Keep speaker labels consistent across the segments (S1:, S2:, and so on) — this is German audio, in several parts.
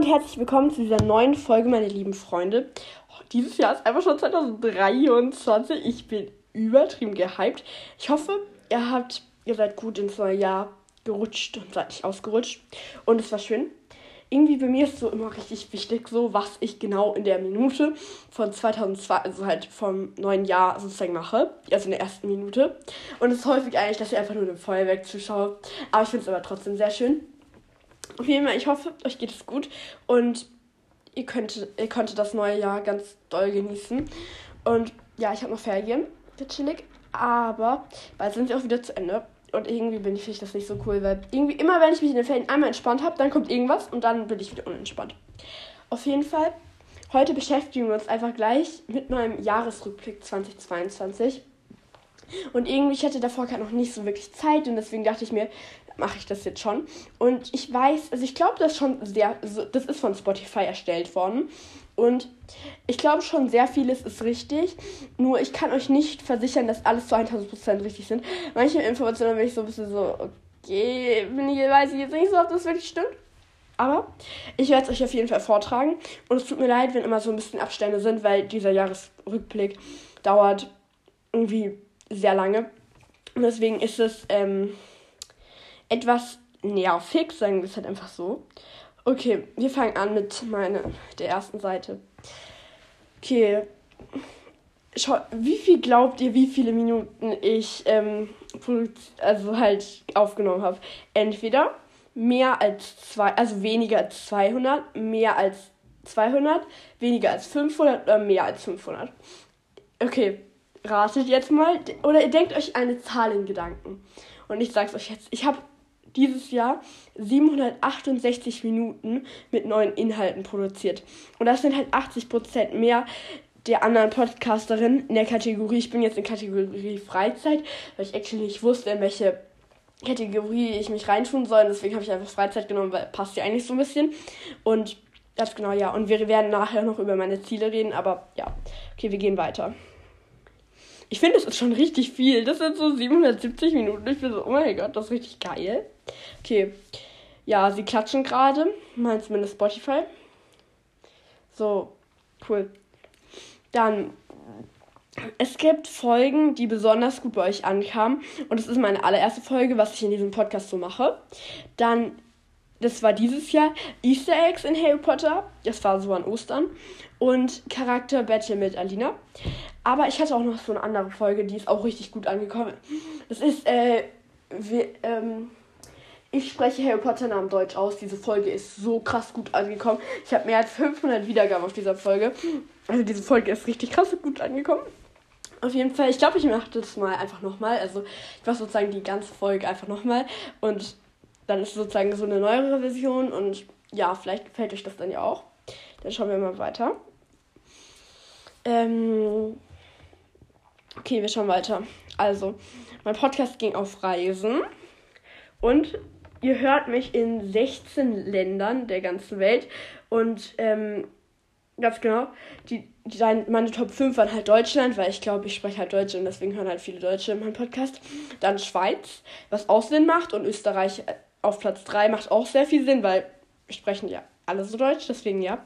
S1: und herzlich willkommen zu dieser neuen Folge, meine lieben Freunde. Dieses Jahr ist einfach schon 2023. Ich bin übertrieben gehypt. Ich hoffe, ihr habt, ihr seid gut ins neue Jahr gerutscht und seid nicht ausgerutscht. Und es war schön. Irgendwie bei mir ist so immer richtig wichtig, so was ich genau in der Minute von 2002, also halt vom neuen Jahr sozusagen mache. Also in der ersten Minute. Und es ist häufig eigentlich, dass ich einfach nur dem Feuerwerk zuschaue. Aber ich finde es aber trotzdem sehr schön. Auf jeden Fall, ich hoffe, euch geht es gut und ihr könnt, ihr konntet das neue Jahr ganz doll genießen. Und ja, ich habe noch Ferien, wird chillig, aber bald sind sie auch wieder zu Ende. Und irgendwie bin ich, finde ich das nicht so cool, weil irgendwie immer, wenn ich mich in den Ferien einmal entspannt habe, dann kommt irgendwas und dann bin ich wieder unentspannt. Auf jeden Fall, heute beschäftigen wir uns einfach gleich mit meinem Jahresrückblick 2022. Und irgendwie, ich hatte davor gerade noch nicht so wirklich Zeit und deswegen dachte ich mir, mache ich das jetzt schon. Und ich weiß, also ich glaube, das schon sehr, das ist von Spotify erstellt worden. Und ich glaube schon, sehr vieles ist richtig. Nur ich kann euch nicht versichern, dass alles zu 1000% richtig sind. Manche Informationen bin ich so ein bisschen so, okay, bin ich, weiß ich jetzt nicht so, ob das wirklich stimmt. Aber ich werde es euch auf jeden Fall vortragen. Und es tut mir leid, wenn immer so ein bisschen Abstände sind, weil dieser Jahresrückblick dauert irgendwie sehr lange. Und deswegen ist es ähm, etwas nervig, sagen wir es halt einfach so. Okay, wir fangen an mit meiner, der ersten Seite. Okay. Schau, wie viel glaubt ihr, wie viele Minuten ich ähm, also halt aufgenommen habe? Entweder mehr als zwei, also weniger als 200, mehr als 200, weniger als 500 oder mehr als 500. Okay, ratet jetzt mal oder ihr denkt euch eine Zahl in Gedanken. Und ich sag's euch jetzt, ich habe dieses Jahr 768 Minuten mit neuen Inhalten produziert. Und das sind halt 80 Prozent mehr der anderen Podcasterin in der Kategorie. Ich bin jetzt in Kategorie Freizeit, weil ich actually nicht wusste, in welche Kategorie ich mich reintun soll. Deswegen habe ich einfach Freizeit genommen, weil passt ja eigentlich so ein bisschen. Und ganz genau, ja. Und wir werden nachher noch über meine Ziele reden, aber ja. Okay, wir gehen weiter. Ich finde, es ist schon richtig viel. Das sind so 770 Minuten. Ich bin so, oh mein Gott, das ist richtig geil. Okay. Ja, sie klatschen gerade. Mal zumindest Spotify. So, cool. Dann, es gibt Folgen, die besonders gut bei euch ankamen. Und das ist meine allererste Folge, was ich in diesem Podcast so mache. Dann, das war dieses Jahr Easter Eggs in Harry Potter. Das war so an Ostern. Und Charakter Battle mit Alina. Aber ich hatte auch noch so eine andere Folge, die ist auch richtig gut angekommen. Das ist, äh, wie, ähm, ich spreche Harry Potter Namen Deutsch aus. Diese Folge ist so krass gut angekommen. Ich habe mehr als 500 Wiedergaben auf dieser Folge. Also diese Folge ist richtig krass gut angekommen. Auf jeden Fall, ich glaube, ich mache das mal einfach nochmal. Also ich mache sozusagen die ganze Folge einfach nochmal. Und dann ist sozusagen so eine neuere Version. Und ja, vielleicht gefällt euch das dann ja auch. Dann schauen wir mal weiter. Ähm, Okay, wir schauen weiter. Also, mein Podcast ging auf Reisen und ihr hört mich in 16 Ländern der ganzen Welt und ähm, ganz genau, die, die, meine Top 5 waren halt Deutschland, weil ich glaube, ich spreche halt Deutsch und deswegen hören halt viele Deutsche meinen Podcast. Dann Schweiz, was auch Sinn macht und Österreich auf Platz 3 macht auch sehr viel Sinn, weil wir sprechen ja alle so deutsch, deswegen ja.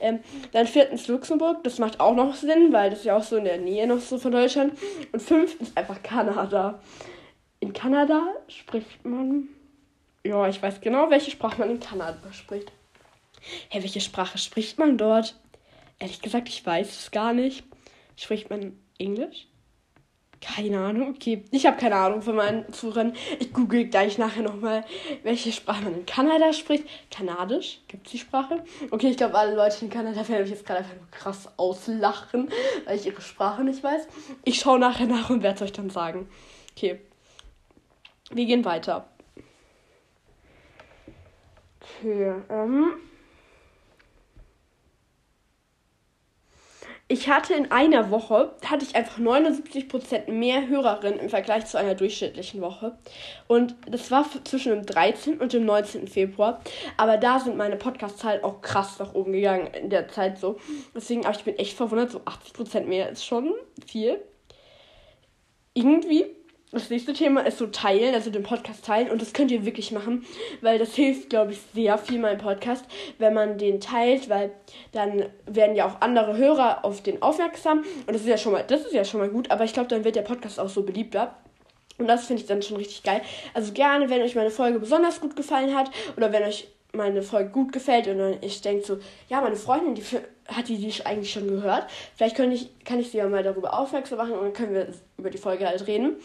S1: Ähm, dann viertens Luxemburg, das macht auch noch Sinn, weil das ja auch so in der Nähe noch so von Deutschland. Und fünf ist einfach Kanada. In Kanada spricht man. Ja, ich weiß genau, welche Sprache man in Kanada spricht. Hä, welche Sprache spricht man dort? Ehrlich gesagt, ich weiß es gar nicht. Spricht man Englisch? Keine Ahnung, okay. Ich habe keine Ahnung von meinen Zuhörern. Ich google gleich nachher nochmal, welche Sprache man in Kanada spricht. Kanadisch? Gibt es die Sprache? Okay, ich glaube, alle Leute in Kanada werden mich jetzt gerade einfach nur krass auslachen, weil ich ihre Sprache nicht weiß. Ich schaue nachher nach und werde es euch dann sagen. Okay. Wir gehen weiter. Okay, ähm. Ich hatte in einer Woche, hatte ich einfach 79% mehr Hörerinnen im Vergleich zu einer durchschnittlichen Woche. Und das war zwischen dem 13. und dem 19. Februar. Aber da sind meine Podcast-Zahlen auch krass nach oben gegangen in der Zeit so. Deswegen, aber ich bin echt verwundert, so 80% mehr ist schon viel. Irgendwie das nächste Thema ist so teilen, also den Podcast teilen. Und das könnt ihr wirklich machen, weil das hilft, glaube ich, sehr viel meinem Podcast, wenn man den teilt, weil dann werden ja auch andere Hörer auf den aufmerksam. Und das ist ja schon mal, das ist ja schon mal gut, aber ich glaube, dann wird der Podcast auch so beliebter. Und das finde ich dann schon richtig geil. Also gerne, wenn euch meine Folge besonders gut gefallen hat oder wenn euch meine Folge gut gefällt und dann ich denke so, ja, meine Freundin, die hat die, die eigentlich schon gehört. Vielleicht kann ich, kann ich sie ja mal darüber aufmerksam machen und dann können wir über die Folge halt reden.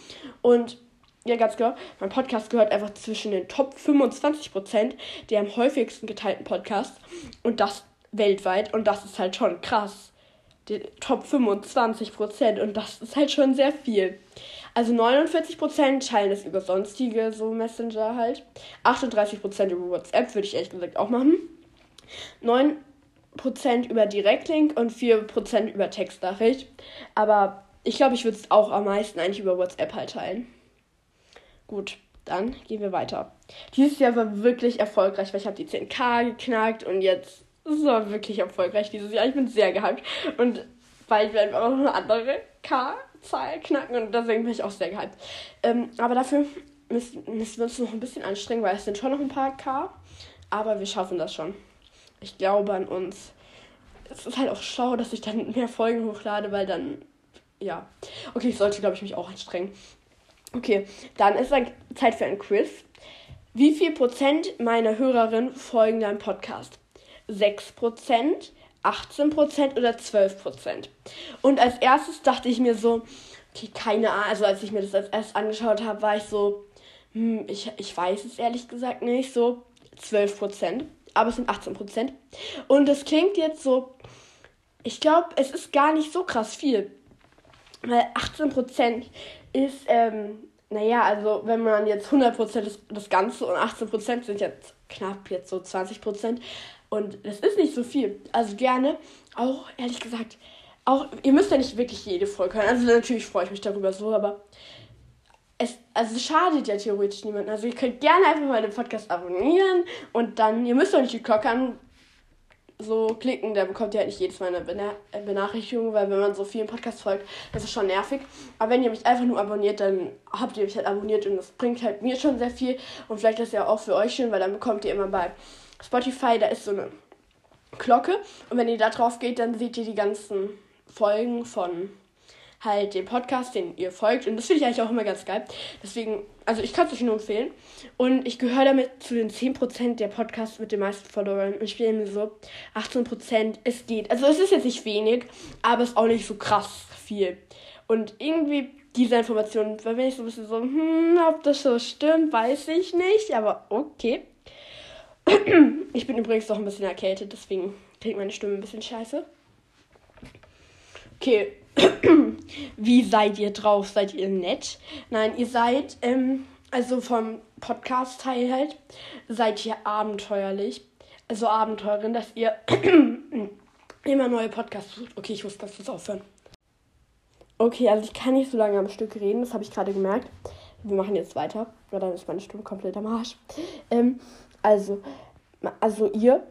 S1: Und ja, ganz genau, mein Podcast gehört einfach zwischen den Top 25% der am häufigsten geteilten Podcasts und das weltweit und das ist halt schon krass. Die Top 25% und das ist halt schon sehr viel. Also 49% teilen es über sonstige so Messenger halt. 38% über WhatsApp würde ich ehrlich gesagt auch machen. 9% über Direktlink und 4% über Textnachricht. Aber ich glaube, ich würde es auch am meisten eigentlich über WhatsApp halt teilen. Gut, dann gehen wir weiter. Dieses Jahr war wirklich erfolgreich, weil ich habe die 10k geknackt und jetzt es war wirklich erfolgreich dieses Jahr. Ich bin sehr gehypt und bald werden wir auch noch eine andere K Zahl knacken und deswegen bin ich auch sehr gehypt. Ähm, aber dafür müssen, müssen wir uns noch ein bisschen anstrengen, weil es sind schon noch ein paar K. Aber wir schaffen das schon. Ich glaube an uns. Es ist halt auch schlau, dass ich dann mehr Folgen hochlade, weil dann. Ja. Okay, ich sollte, glaube ich, mich auch anstrengen. Okay, dann ist dann Zeit für ein Quiz. Wie viel Prozent meiner Hörerinnen folgen deinem Podcast? 6 Prozent, 18% oder 12%. Und als erstes dachte ich mir so, okay, keine Ahnung, also als ich mir das als erstes angeschaut habe, war ich so, hm, ich, ich weiß es ehrlich gesagt nicht, so 12%, aber es sind 18%. Und das klingt jetzt so, ich glaube, es ist gar nicht so krass viel. Weil 18% ist, ähm, naja, also wenn man jetzt 100% ist das Ganze und 18% sind jetzt knapp jetzt so 20%. Und das ist nicht so viel. Also gerne, auch ehrlich gesagt, auch, ihr müsst ja nicht wirklich jede Folge hören. Also natürlich freue ich mich darüber so, aber es, also es schadet ja theoretisch niemanden. Also ihr könnt gerne einfach mal den Podcast abonnieren und dann, ihr müsst doch nicht die Glocke an so klicken, da bekommt ihr halt nicht jedes Mal eine Bena Benachrichtigung, weil wenn man so vielen Podcasts folgt, das ist schon nervig. Aber wenn ihr mich einfach nur abonniert, dann habt ihr mich halt abonniert und das bringt halt mir schon sehr viel und vielleicht ist ja auch für euch schön, weil dann bekommt ihr immer bei Spotify, da ist so eine Glocke. Und wenn ihr da drauf geht, dann seht ihr die ganzen Folgen von halt dem Podcast, den ihr folgt. Und das finde ich eigentlich auch immer ganz geil. Deswegen, also ich kann es euch nur empfehlen. Und ich gehöre damit zu den 10% der Podcasts mit den meisten Followern. Und ich bin mir so, 18%, es geht. Also es ist jetzt nicht wenig, aber es ist auch nicht so krass viel. Und irgendwie diese Informationen, da bin ich so ein bisschen so, hm, ob das so stimmt, weiß ich nicht. Aber okay. Ich bin übrigens noch ein bisschen erkältet, deswegen klingt meine Stimme ein bisschen scheiße. Okay. Wie seid ihr drauf? Seid ihr nett? Nein, ihr seid, ähm, also vom Podcast-Teil halt, seid ihr abenteuerlich. Also Abenteurerin, dass ihr immer neue Podcasts sucht. Okay, ich muss das jetzt aufhören. Okay, also ich kann nicht so lange am Stück reden, das habe ich gerade gemerkt. Wir machen jetzt weiter, weil dann ist meine Stimme komplett am Arsch. Ähm, also, also ihr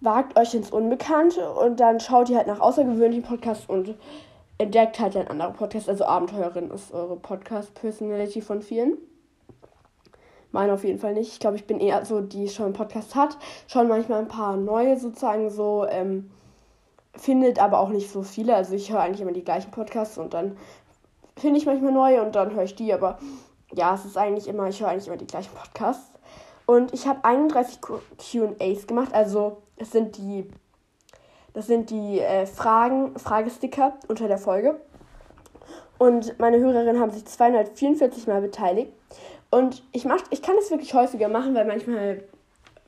S1: wagt euch ins Unbekannte und dann schaut ihr halt nach außergewöhnlichen Podcasts und entdeckt halt ein anderer Podcast. Also Abenteuerin ist eure Podcast-Personality von vielen. Meine auf jeden Fall nicht. Ich glaube, ich bin eher so, die schon einen Podcast hat, schon manchmal ein paar neue sozusagen so, ähm, findet aber auch nicht so viele. Also ich höre eigentlich immer die gleichen Podcasts und dann finde ich manchmal neue und dann höre ich die, aber ja, es ist eigentlich immer, ich höre eigentlich immer die gleichen Podcasts. Und ich habe 31 QAs gemacht. Also es sind die, das sind die äh, Fragen, Fragesticker unter der Folge. Und meine Hörerinnen haben sich 244 Mal beteiligt. Und ich, mach, ich kann es wirklich häufiger machen, weil manchmal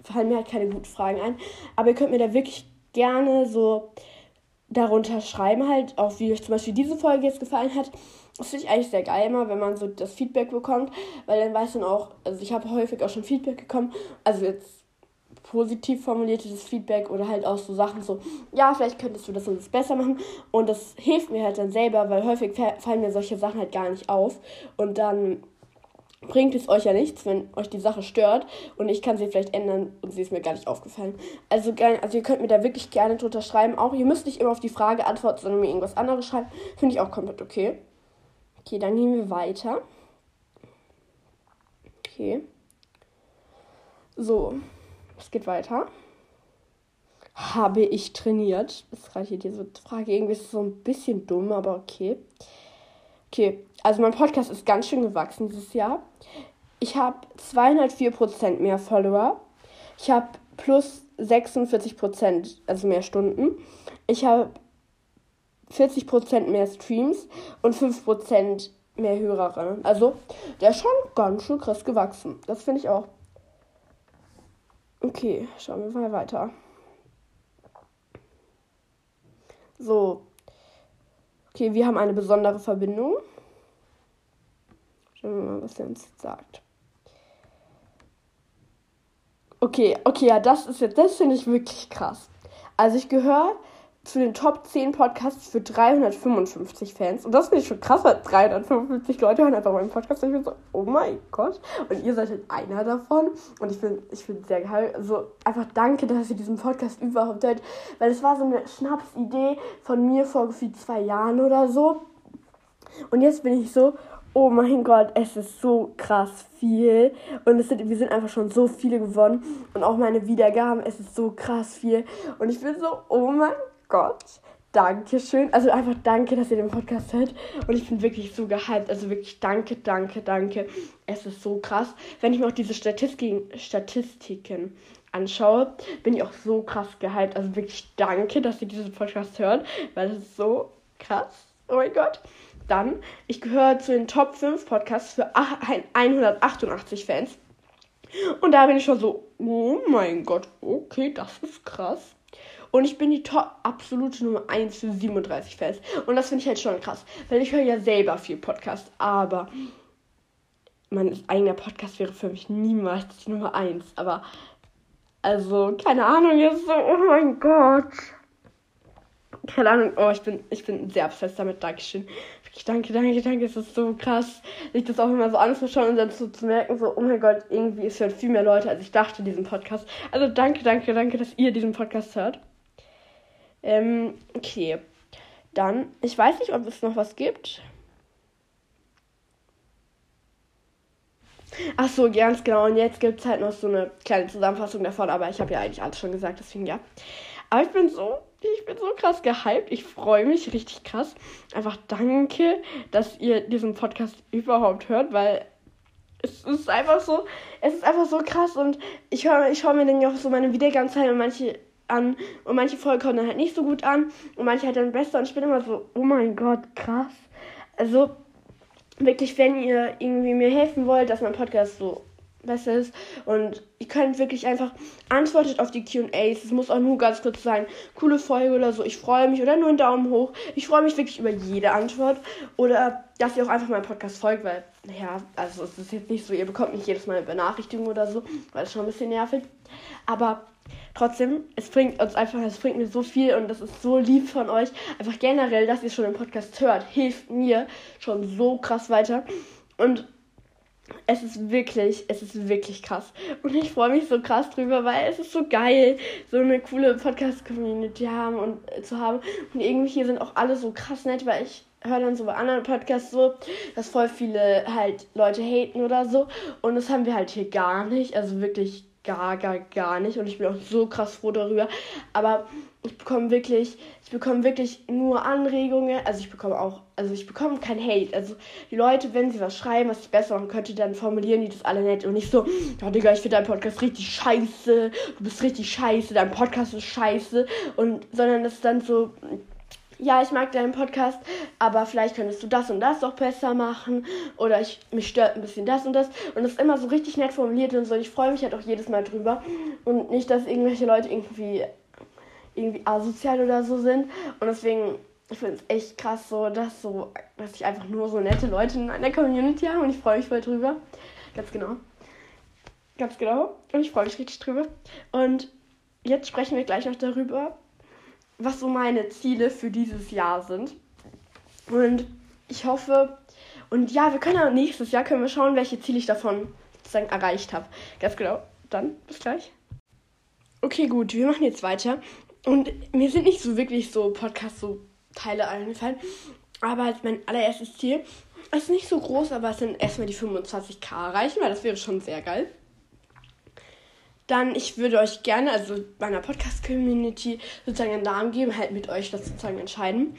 S1: fallen mir halt keine guten Fragen ein. Aber ihr könnt mir da wirklich gerne so darunter schreiben, halt, auch wie euch zum Beispiel diese Folge jetzt gefallen hat. Finde ich eigentlich sehr geil immer, wenn man so das Feedback bekommt, weil dann weiß man auch, also ich habe häufig auch schon Feedback bekommen, also jetzt positiv formuliertes Feedback oder halt auch so Sachen so, ja, vielleicht könntest du das und besser machen und das hilft mir halt dann selber, weil häufig fallen mir solche Sachen halt gar nicht auf und dann bringt es euch ja nichts, wenn euch die Sache stört und ich kann sie vielleicht ändern und sie ist mir gar nicht aufgefallen. Also, also ihr könnt mir da wirklich gerne drunter schreiben. Auch ihr müsst nicht immer auf die Frage antworten, sondern mir irgendwas anderes schreiben. Finde ich auch komplett okay. Okay, dann gehen wir weiter. Okay. So, es geht weiter. Habe ich trainiert? Das ist gerade hier diese Frage. Irgendwie ist es so ein bisschen dumm, aber okay. Okay, also mein Podcast ist ganz schön gewachsen dieses Jahr. Ich habe 204% mehr Follower. Ich habe plus 46%, also mehr Stunden. Ich habe 40% mehr Streams und 5% mehr Hörerinnen. Also, der ist schon ganz schön krass gewachsen. Das finde ich auch. Okay, schauen wir mal weiter. So. Okay, wir haben eine besondere Verbindung. Schauen wir mal, was er uns jetzt sagt. Okay, okay, ja, das ist jetzt, das finde ich wirklich krass. Also ich gehöre zu den Top 10 Podcasts für 355 Fans. Und das finde ich schon krass, weil 355 Leute hören einfach meinen Podcast. Und ich bin so, oh mein Gott. Und ihr seid halt einer davon. Und ich bin, ich bin sehr geil. Also einfach danke, dass ihr diesen Podcast überhaupt hört. Weil es war so eine Schnapsidee von mir vor gefühlt zwei Jahren oder so. Und jetzt bin ich so, oh mein Gott, es ist so krass viel. Und es sind, wir sind einfach schon so viele gewonnen. Und auch meine Wiedergaben, es ist so krass viel. Und ich bin so, oh mein Gott. Dankeschön. Also einfach danke, dass ihr den Podcast hört. Und ich bin wirklich so gehypt. Also wirklich danke, danke, danke. Es ist so krass. Wenn ich mir auch diese Statistiken, Statistiken anschaue, bin ich auch so krass gehypt. Also wirklich danke, dass ihr diesen Podcast hört, weil es ist so krass. Oh mein Gott. Dann, ich gehöre zu den Top 5 Podcasts für 188 Fans. Und da bin ich schon so, oh mein Gott, okay, das ist krass. Und ich bin die Top absolute Nummer 1 für 37 Fans. Und das finde ich halt schon krass. Weil ich höre ja selber viel Podcast. Aber mein eigener Podcast wäre für mich niemals die Nummer 1. Aber, also, keine Ahnung, jetzt so, oh mein Gott. Keine Ahnung, oh, ich bin, ich bin sehr obsessed damit. Dankeschön. Wirklich, danke, danke, danke. Es ist so krass, sich das auch immer so anzuschauen und dann so zu merken, so, oh mein Gott, irgendwie ist hören viel mehr Leute, als ich dachte, diesen Podcast. Also danke, danke, danke, dass ihr diesen Podcast hört. Ähm, okay. Dann, ich weiß nicht, ob es noch was gibt. Ach so, ganz genau. Und jetzt gibt es halt noch so eine kleine Zusammenfassung davon, aber ich habe ja eigentlich alles schon gesagt, deswegen ja. Aber ich bin so, ich bin so krass gehypt. Ich freue mich richtig krass. Einfach danke, dass ihr diesen Podcast überhaupt hört, weil es ist einfach so, es ist einfach so krass und ich höre ich hör mir dann ja auch so meine Wiedergangszeit und manche an und manche Folgen kommen dann halt nicht so gut an und manche halt dann besser und ich bin immer so, oh mein Gott, krass. Also wirklich, wenn ihr irgendwie mir helfen wollt, dass mein Podcast so besser ist und ihr könnt wirklich einfach antwortet auf die Q&As. Es muss auch nur ganz kurz sein, coole Folge oder so. Ich freue mich oder nur einen Daumen hoch. Ich freue mich wirklich über jede Antwort oder dass ihr auch einfach meinem Podcast folgt, weil ja, also es ist jetzt nicht so, ihr bekommt nicht jedes Mal eine Benachrichtigung oder so, weil es schon ein bisschen nervig. Aber trotzdem, es bringt uns einfach, es bringt mir so viel und das ist so lieb von euch. Einfach generell, dass ihr schon den Podcast hört, hilft mir schon so krass weiter. Und es ist wirklich, es ist wirklich krass. Und ich freue mich so krass drüber, weil es ist so geil, so eine coole Podcast-Community haben und äh, zu haben. Und irgendwie hier sind auch alle so krass nett, weil ich höre dann so bei anderen Podcasts so, dass voll viele halt Leute haten oder so. Und das haben wir halt hier gar nicht. Also wirklich gar, gar, gar nicht. Und ich bin auch so krass froh darüber. Aber ich bekomme wirklich, ich bekomme wirklich nur Anregungen. Also ich bekomme auch, also ich bekomme kein Hate. Also die Leute, wenn sie was schreiben, was ich besser machen könnte, dann formulieren die das alle nett. Und nicht so, ja Digga, ich finde dein Podcast richtig scheiße. Du bist richtig scheiße. Dein Podcast ist scheiße. Und, sondern das ist dann so, ja, ich mag deinen Podcast, aber vielleicht könntest du das und das doch besser machen oder ich mich stört ein bisschen das und das und das ist immer so richtig nett formuliert und so. Ich freue mich halt auch jedes Mal drüber und nicht, dass irgendwelche Leute irgendwie irgendwie asozial oder so sind und deswegen ich finde es echt krass so, dass so dass ich einfach nur so nette Leute in einer Community habe und ich freue mich voll drüber. Ganz genau. Ganz genau. Und ich freue mich richtig drüber. Und jetzt sprechen wir gleich noch darüber, was so meine Ziele für dieses Jahr sind. Und ich hoffe, und ja, wir können ja nächstes Jahr können wir schauen, welche Ziele ich davon sozusagen erreicht habe. Ganz genau. Dann bis gleich. Okay, gut, wir machen jetzt weiter. Und mir sind nicht so wirklich so Podcasts, so Teile eingefallen. Aber als mein allererstes Ziel Es ist nicht so groß, aber es sind erstmal die 25k erreichen, weil das wäre schon sehr geil. Dann, ich würde euch gerne, also meiner Podcast-Community, sozusagen einen Namen geben, halt mit euch das sozusagen entscheiden.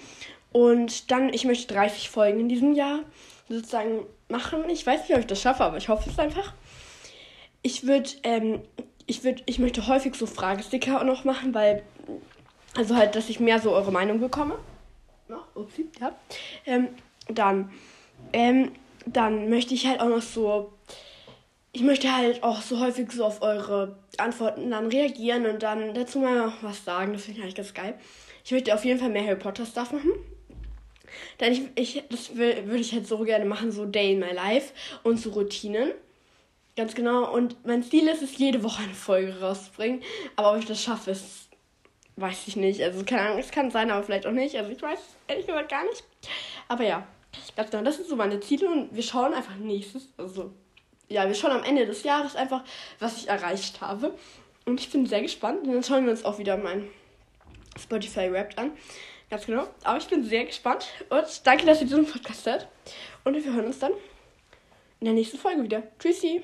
S1: Und dann, ich möchte 30 Folgen in diesem Jahr sozusagen machen. Ich weiß nicht, ob ich das schaffe, aber ich hoffe es einfach. Ich würde, ähm, ich würde, ich möchte häufig so Fragesticker auch noch machen, weil, also halt, dass ich mehr so eure Meinung bekomme. Ja, upsie, ja. Ähm, dann, ähm, dann möchte ich halt auch noch so, ich möchte halt auch so häufig so auf eure Antworten dann reagieren und dann dazu mal was sagen. Das finde ich eigentlich ganz geil. Ich möchte auf jeden Fall mehr Harry Potter Stuff machen. Dann ich, ich das würde ich halt so gerne machen, so Day in my Life und so Routinen. Ganz genau. Und mein Ziel ist es, jede Woche eine Folge rauszubringen. Aber ob ich das schaffe, ist, weiß ich nicht. Also keine Ahnung, es kann sein, aber vielleicht auch nicht. Also ich weiß ehrlich gesagt gar nicht. Aber ja, ganz genau, das sind so meine Ziele und wir schauen einfach nächstes, also ja, wir schauen am Ende des Jahres einfach, was ich erreicht habe. Und ich bin sehr gespannt. Und dann schauen wir uns auch wieder mein Spotify Rap an. Ganz genau. Aber ich bin sehr gespannt. Und danke, dass ihr diesen Podcast hört. Und wir hören uns dann in der nächsten Folge wieder. Tschüssi.